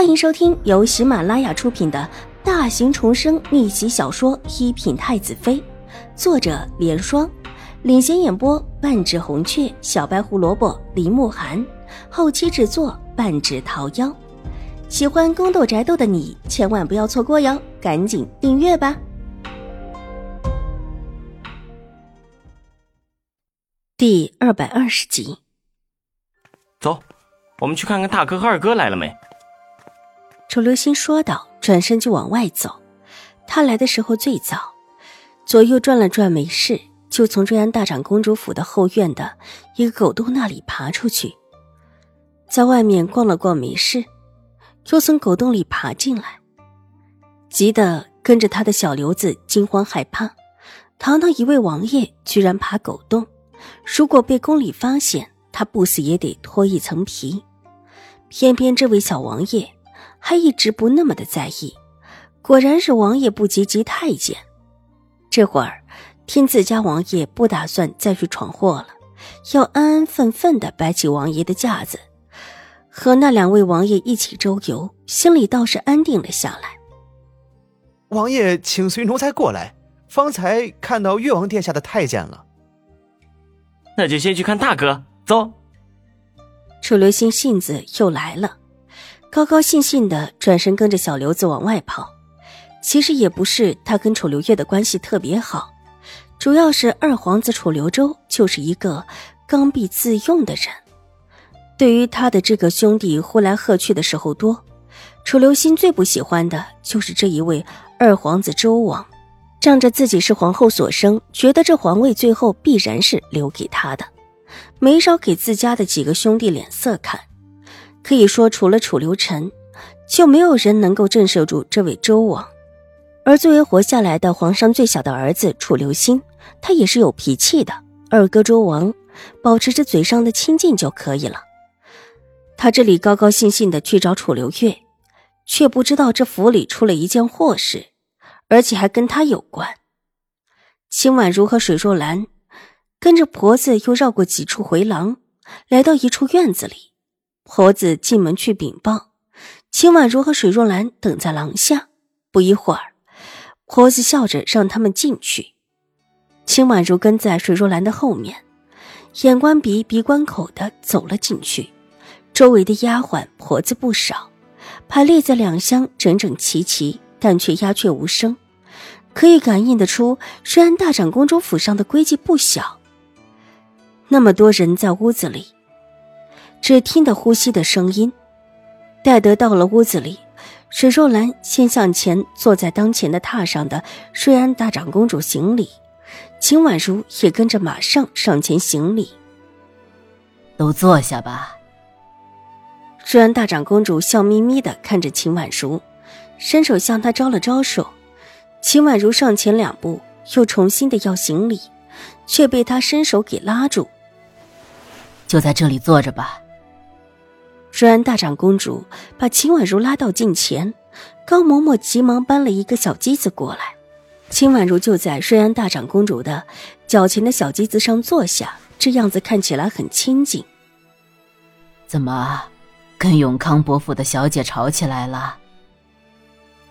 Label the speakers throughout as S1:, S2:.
S1: 欢迎收听由喜马拉雅出品的大型重生逆袭小说《一品太子妃》，作者：莲霜，领衔演播：半指红雀、小白胡萝卜、林慕寒，后期制作：半指桃夭。喜欢宫斗宅斗的你千万不要错过哟，赶紧订阅吧！第二百二十集，
S2: 走，我们去看看大哥和二哥来了没。
S1: 楚留心说道，转身就往外走。他来的时候最早，左右转了转没事，就从瑞安大长公主府的后院的一个狗洞那里爬出去，在外面逛了逛没事，又从狗洞里爬进来，急得跟着他的小刘子惊慌害怕。堂堂一位王爷居然爬狗洞，如果被宫里发现，他不死也得脱一层皮。偏偏这位小王爷。还一直不那么的在意，果然是王爷不及及太监。这会儿听自家王爷不打算再去闯祸了，要安安分分的摆起王爷的架子，和那两位王爷一起周游，心里倒是安定了下来。
S3: 王爷，请随奴才过来。方才看到越王殿下的太监了，
S2: 那就先去看大哥。走。
S1: 楚留心性子又来了。高高兴兴的转身跟着小刘子往外跑，其实也不是他跟楚留月的关系特别好，主要是二皇子楚留周就是一个刚愎自用的人，对于他的这个兄弟呼来喝去的时候多，楚留心最不喜欢的就是这一位二皇子周王，仗着自己是皇后所生，觉得这皇位最后必然是留给他的，没少给自家的几个兄弟脸色看。可以说，除了楚留臣，就没有人能够震慑住这位周王。而作为活下来的皇上最小的儿子楚留心，他也是有脾气的。二哥周王保持着嘴上的清静就可以了。他这里高高兴兴的去找楚留月，却不知道这府里出了一件祸事，而且还跟他有关。秦婉如和水若兰跟着婆子又绕过几处回廊，来到一处院子里。婆子进门去禀报，秦婉如和水若兰等在廊下。不一会儿，婆子笑着让他们进去。秦婉如跟在水若兰的后面，眼观鼻，鼻观口的走了进去。周围的丫鬟婆子不少，排列在两厢，整整齐齐，但却鸦雀无声，可以感应得出，虽然大长公主府上的规矩不小。那么多人在屋子里。只听得呼吸的声音，戴德到了屋子里，水若兰先向前坐在当前的榻上的瑞安大长公主行礼，秦婉如也跟着马上上前行礼。
S4: 都坐下吧。
S1: 瑞安大长公主笑眯眯的看着秦婉如，伸手向她招了招手。秦婉如上前两步，又重新的要行礼，却被他伸手给拉住。
S4: 就在这里坐着吧。
S1: 瑞安大长公主把秦婉如拉到近前，高嬷嬷急忙搬了一个小机子过来，秦婉如就在瑞安大长公主的脚前的小机子上坐下，这样子看起来很亲近。
S4: 怎么，跟永康伯府的小姐吵起来了？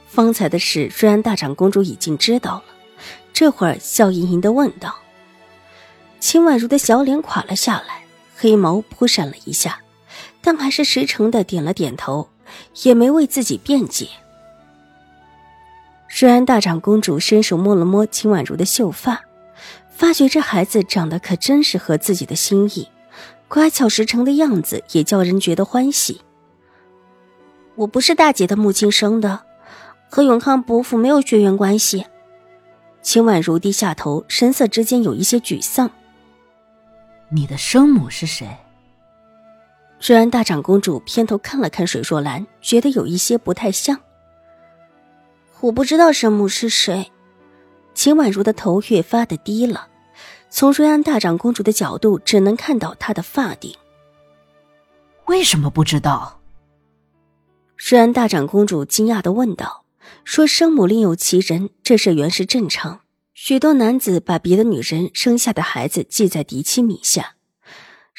S1: 方才的事，瑞安大长公主已经知道了，这会儿笑盈盈的问道。秦婉如的小脸垮了下来，黑眸扑闪了一下。但还是实诚的点了点头，也没为自己辩解。瑞安大长公主伸手摸了摸秦婉如的秀发，发觉这孩子长得可真是合自己的心意，乖巧实诚的样子也叫人觉得欢喜。我不是大姐的母亲生的，和永康伯父没有血缘关系。秦婉如低下头，神色之间有一些沮丧。
S4: 你的生母是谁？
S1: 瑞安大长公主偏头看了看水若兰，觉得有一些不太像。我不知道生母是谁。秦婉如的头越发的低了，从瑞安大长公主的角度，只能看到她的发顶。
S4: 为什么不知道？
S1: 瑞安大长公主惊讶的问道：“说生母另有其人，这事原是正常。许多男子把别的女人生下的孩子记在嫡妻名下。”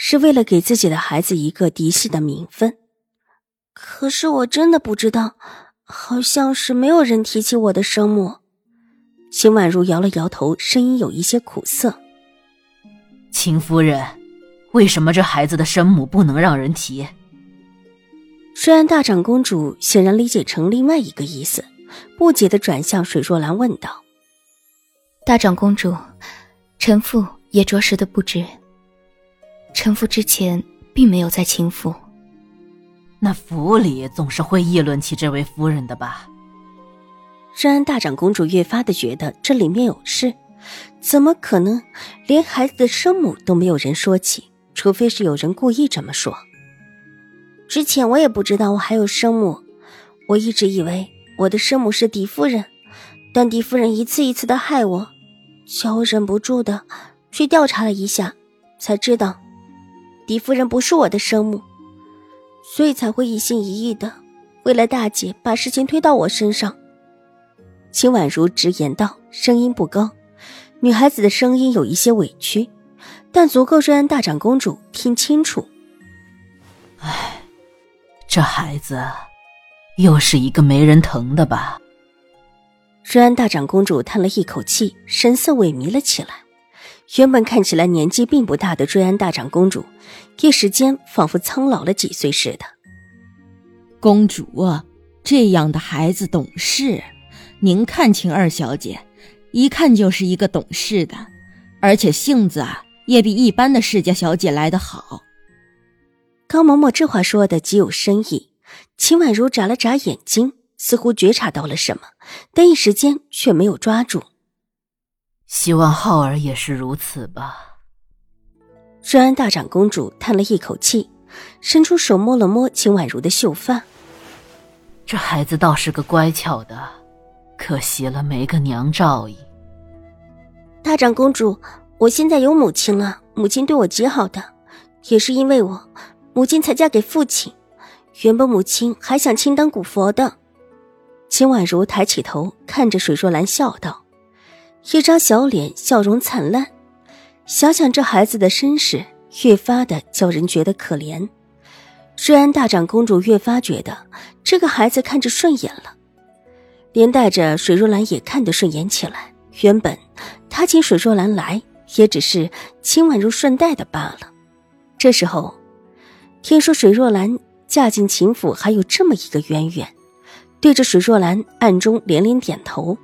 S1: 是为了给自己的孩子一个嫡系的名分，可是我真的不知道，好像是没有人提起我的生母。秦婉如摇了摇头，声音有一些苦涩。
S4: 秦夫人，为什么这孩子的生母不能让人提？
S1: 虽然大长公主显然理解成另外一个意思，不解的转向水若兰问道：“
S5: 大长公主，臣妇也着实的不知。臣妇之前并没有在秦府。
S4: 那府里总是会议论起这位夫人的吧？”
S1: 虽然大长公主越发的觉得这里面有事，怎么可能连孩子的生母都没有人说起？除非是有人故意这么说。之前我也不知道我还有生母，我一直以为我的生母是狄夫人，但狄夫人一次一次的害我，叫我忍不住的去调查了一下，才知道狄夫人不是我的生母，所以才会一心一意的为了大姐把事情推到我身上。秦婉如直言道，声音不高，女孩子的声音有一些委屈，但足够让大长公主听清楚。
S4: 唉。这孩子，又是一个没人疼的吧？
S1: 瑞安大长公主叹了一口气，神色萎靡了起来。原本看起来年纪并不大的瑞安大长公主，一时间仿佛苍老了几岁似的。
S6: 公主，这样的孩子懂事。您看秦二小姐，一看就是一个懂事的，而且性子啊，也比一般的世家小姐来得好。
S1: 高嬷嬷这话说的极有深意，秦婉如眨了眨眼睛，似乎觉察到了什么，但一时间却没有抓住。
S4: 希望浩儿也是如此吧。
S1: 瑞安大长公主叹了一口气，伸出手摸了摸秦婉如的秀发。
S4: 这孩子倒是个乖巧的，可惜了没个娘照应。
S1: 大长公主，我现在有母亲了，母亲对我极好的，也是因为我。母亲才嫁给父亲，原本母亲还想亲当古佛的。秦婉如抬起头看着水若兰，笑道：“一张小脸，笑容灿烂。想想这孩子的身世，越发的叫人觉得可怜。瑞安大长公主越发觉得这个孩子看着顺眼了，连带着水若兰也看得顺眼起来。原本她请水若兰来，也只是秦婉如顺带的罢了。这时候。听说水若兰嫁进秦府还有这么一个渊源，对着水若兰暗中连连点头。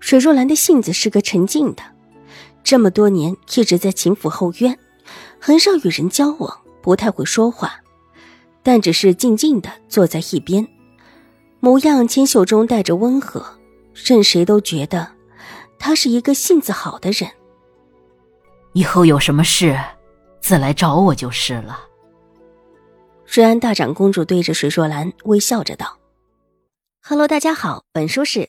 S1: 水若兰的性子是个沉静的，这么多年一直在秦府后院，很少与人交往，不太会说话，但只是静静的坐在一边，模样清秀中带着温和，任谁都觉得她是一个性子好的人。
S4: 以后有什么事，自来找我就是了。
S1: 瑞安大长公主对着水若兰微笑着道：“Hello，大家好，本书是